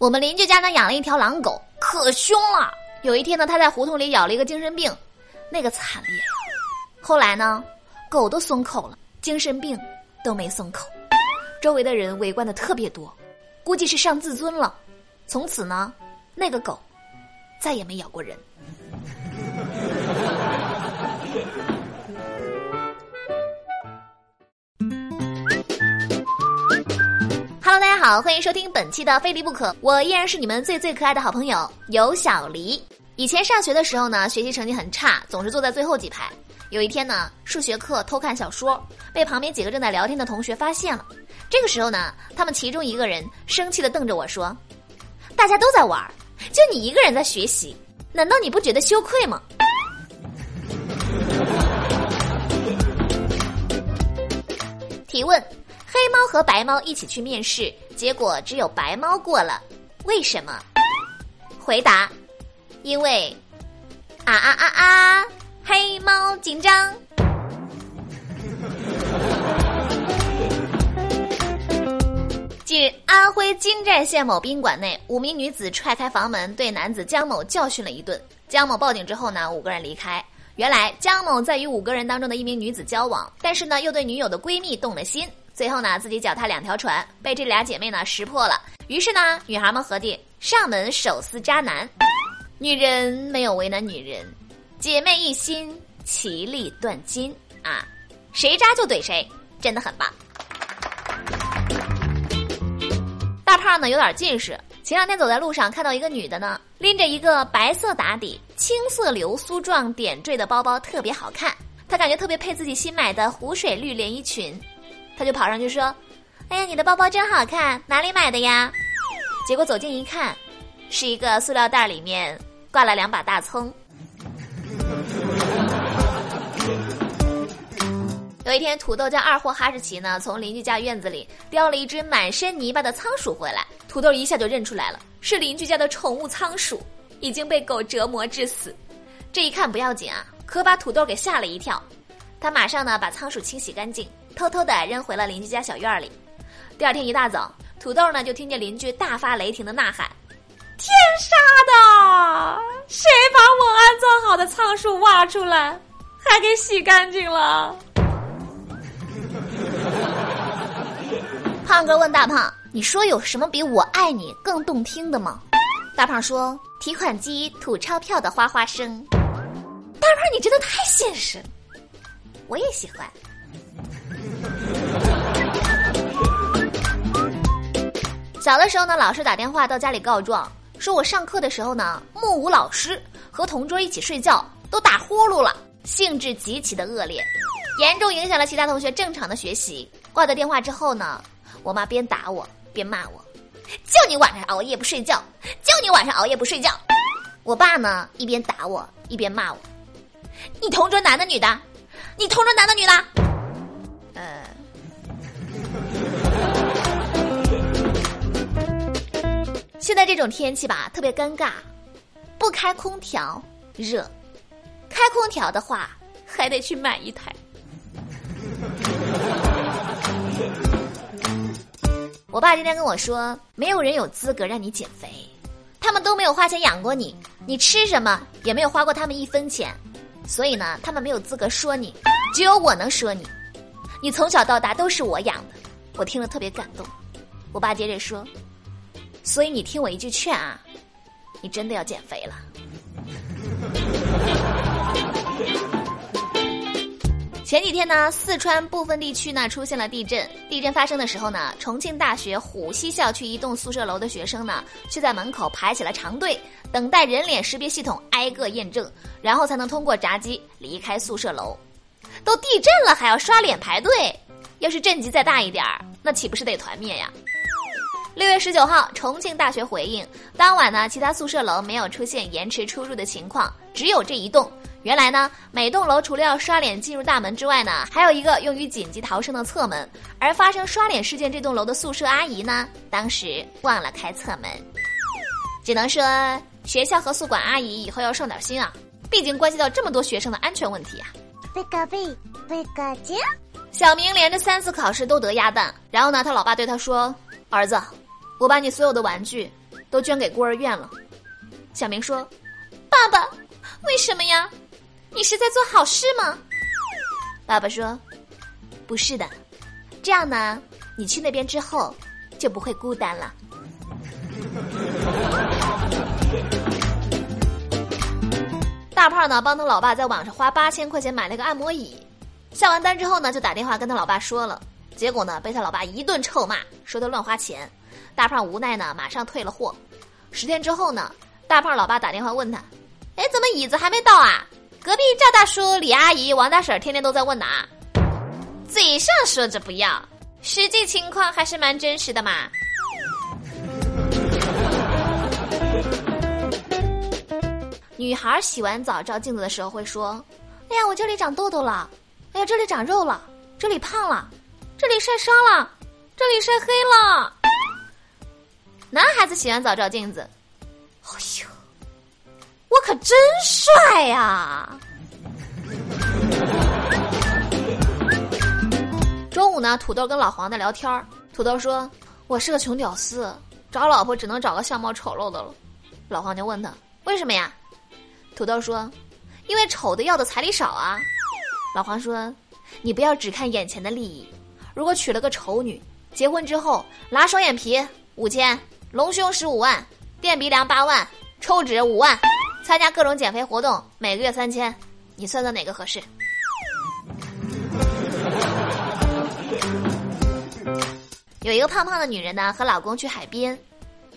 我们邻居家呢养了一条狼狗，可凶了。有一天呢，它在胡同里咬了一个精神病，那个惨烈。后来呢，狗都松口了，精神病都没松口。周围的人围观的特别多，估计是上自尊了。从此呢，那个狗再也没咬过人。好，欢迎收听本期的《非离不可》，我依然是你们最最可爱的好朋友有小黎。以前上学的时候呢，学习成绩很差，总是坐在最后几排。有一天呢，数学课偷看小说，被旁边几个正在聊天的同学发现了。这个时候呢，他们其中一个人生气的瞪着我说：“大家都在玩，就你一个人在学习，难道你不觉得羞愧吗？”提问。黑猫和白猫一起去面试，结果只有白猫过了，为什么？回答：因为啊啊啊啊，黑猫紧张。近日，安徽金寨县某宾馆内，五名女子踹开房门，对男子江某教训了一顿。江某报警之后呢，五个人离开。原来江某在与五个人当中的一名女子交往，但是呢，又对女友的闺蜜动了心。最后呢，自己脚踏两条船，被这俩姐妹呢识破了。于是呢，女孩们合计上门手撕渣男。女人没有为难女人，姐妹一心，其利断金啊！谁渣就怼谁，真的很棒。大胖呢有点近视，前两天走在路上看到一个女的呢，拎着一个白色打底、青色流苏状点缀的包包，特别好看。她感觉特别配自己新买的湖水绿连衣裙。他就跑上去说：“哎呀，你的包包真好看，哪里买的呀？”结果走近一看，是一个塑料袋，里面挂了两把大葱。有一天，土豆叫二货哈士奇呢，从邻居家院子里叼了一只满身泥巴的仓鼠回来。土豆一下就认出来了，是邻居家的宠物仓鼠，已经被狗折磨致死。这一看不要紧啊，可把土豆给吓了一跳。他马上呢把仓鼠清洗干净。偷偷的扔回了邻居家小院里。第二天一大早，土豆呢就听见邻居大发雷霆的呐喊：“天杀的！谁把我安装好的仓鼠挖出来，还给洗干净了？”胖哥问大胖：“你说有什么比我爱你更动听的吗？”大胖说：“提款机吐钞票的哗哗声。”大胖，你真的太现实了，我也喜欢。小的时候呢，老师打电话到家里告状，说我上课的时候呢，目无老师，和同桌一起睡觉，都打呼噜了，性质极其的恶劣，严重影响了其他同学正常的学习。挂掉电话之后呢，我妈边打我边骂我，就你晚上熬夜不睡觉，就你晚上熬夜不睡觉。我爸呢一边打我一边骂我，你同桌男的女的？你同桌男的女的？呃，现在这种天气吧，特别尴尬，不开空调热，开空调的话还得去买一台。我爸今天跟我说，没有人有资格让你减肥，他们都没有花钱养过你，你吃什么也没有花过他们一分钱，所以呢，他们没有资格说你，只有我能说你。你从小到大都是我养的，我听了特别感动。我爸接着说：“所以你听我一句劝啊，你真的要减肥了。”前几天呢，四川部分地区呢出现了地震。地震发生的时候呢，重庆大学虎溪校区一栋宿舍楼的学生呢，却在门口排起了长队，等待人脸识别系统挨个验证，然后才能通过闸机离开宿舍楼。都地震了还要刷脸排队，要是震级再大一点儿，那岂不是得团灭呀？六月十九号，重庆大学回应，当晚呢，其他宿舍楼没有出现延迟出入的情况，只有这一栋。原来呢，每栋楼除了要刷脸进入大门之外呢，还有一个用于紧急逃生的侧门。而发生刷脸事件这栋楼的宿舍阿姨呢，当时忘了开侧门。只能说，学校和宿管阿姨以后要上点心啊，毕竟关系到这么多学生的安全问题啊。贝个贝，贝个精。小明连着三次考试都得鸭蛋，然后呢，他老爸对他说：“儿子，我把你所有的玩具都捐给孤儿院了。小明说：“爸爸，为什么呀？你是在做好事吗？”爸爸说：“不是的，这样呢，你去那边之后就不会孤单了。”大胖呢，帮他老爸在网上花八千块钱买了个按摩椅，下完单之后呢，就打电话跟他老爸说了，结果呢，被他老爸一顿臭骂，说他乱花钱。大胖无奈呢，马上退了货。十天之后呢，大胖老爸打电话问他：“哎，怎么椅子还没到啊？隔壁赵大叔、李阿姨、王大婶天天都在问呢。嘴上说着不要，实际情况还是蛮真实的嘛。”女孩洗完澡照镜子的时候会说：“哎呀，我这里长痘痘了，哎呀，这里长肉了，这里胖了，这里晒伤了，这里晒黑了。”男孩子洗完澡照镜子，哎呦，我可真帅呀！中午呢，土豆跟老黄在聊天儿，土豆说：“我是个穷屌丝，找老婆只能找个相貌丑陋的了。”老黄就问他：“为什么呀？”土豆说：“因为丑的要的彩礼少啊。”老黄说：“你不要只看眼前的利益，如果娶了个丑女，结婚之后拉双眼皮五千，隆胸十五万，垫鼻梁八万，抽脂五万，参加各种减肥活动每个月三千，你算算哪个合适？”有一个胖胖的女人呢，和老公去海边，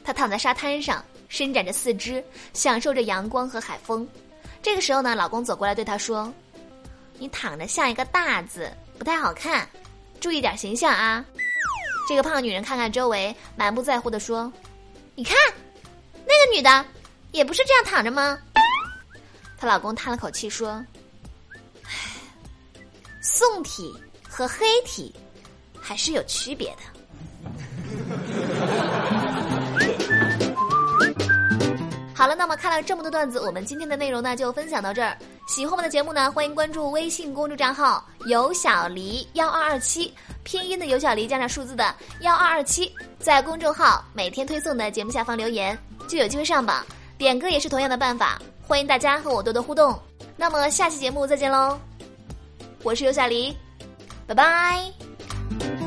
她躺在沙滩上。伸展着四肢，享受着阳光和海风。这个时候呢，老公走过来对她说：“你躺着像一个大字，不太好看，注意点形象啊。”这个胖女人看看周围，满不在乎的说：“你看，那个女的也不是这样躺着吗？”她老公叹了口气说：“唉，宋体和黑体还是有区别的。” 好了，那么看了这么多段子，我们今天的内容呢就分享到这儿。喜欢我们的节目呢，欢迎关注微信公众账号“有小黎幺二二七”，拼音的有小黎加上数字的幺二二七，在公众号每天推送的节目下方留言，就有机会上榜。点歌也是同样的办法，欢迎大家和我多多互动。那么下期节目再见喽，我是有小黎，拜拜。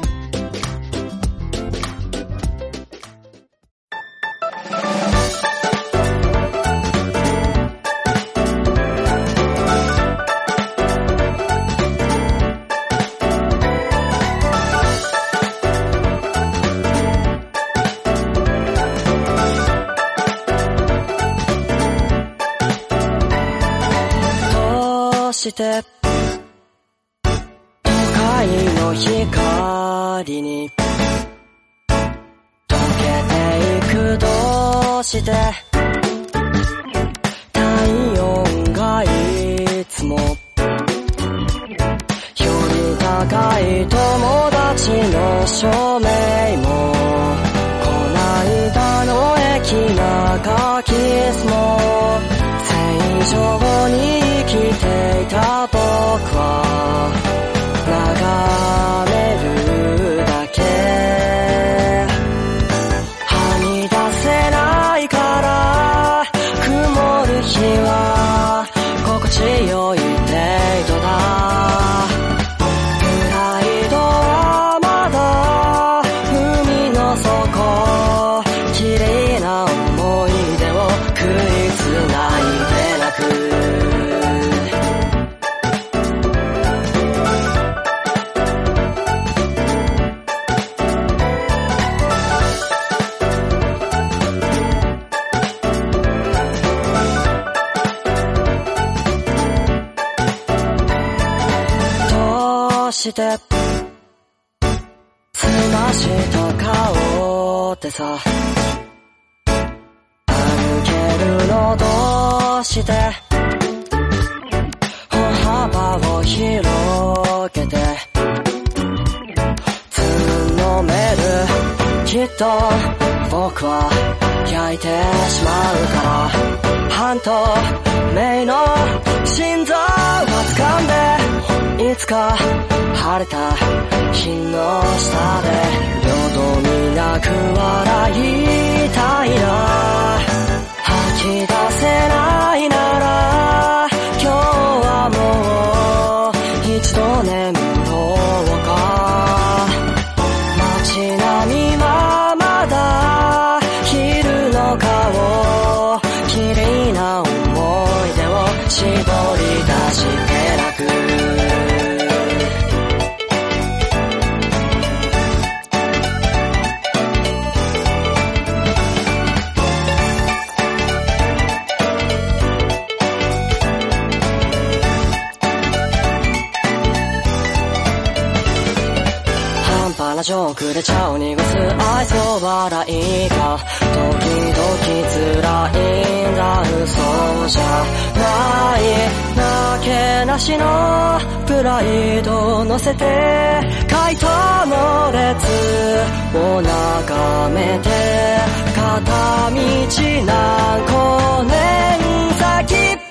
て。都会の光に溶けていくどうして。体温がいつも。より高い友達の証明も。fall. て澄ました顔でさ歩けるのどうして歩幅を広げてつのめるきっと僕は焼いてしまうから半透明の心臓を掴んでいつか晴れた日の下で淀みなく笑いたいな吐き出せないなら今日はもう一度眠ろうか街並みはまだ昼の顔綺麗な思い出を絞り出してくれちゃう濁す愛想笑いが時々辛いんだ嘘じゃないなけなしのプライド乗せて回答の列を眺めて片道何個年先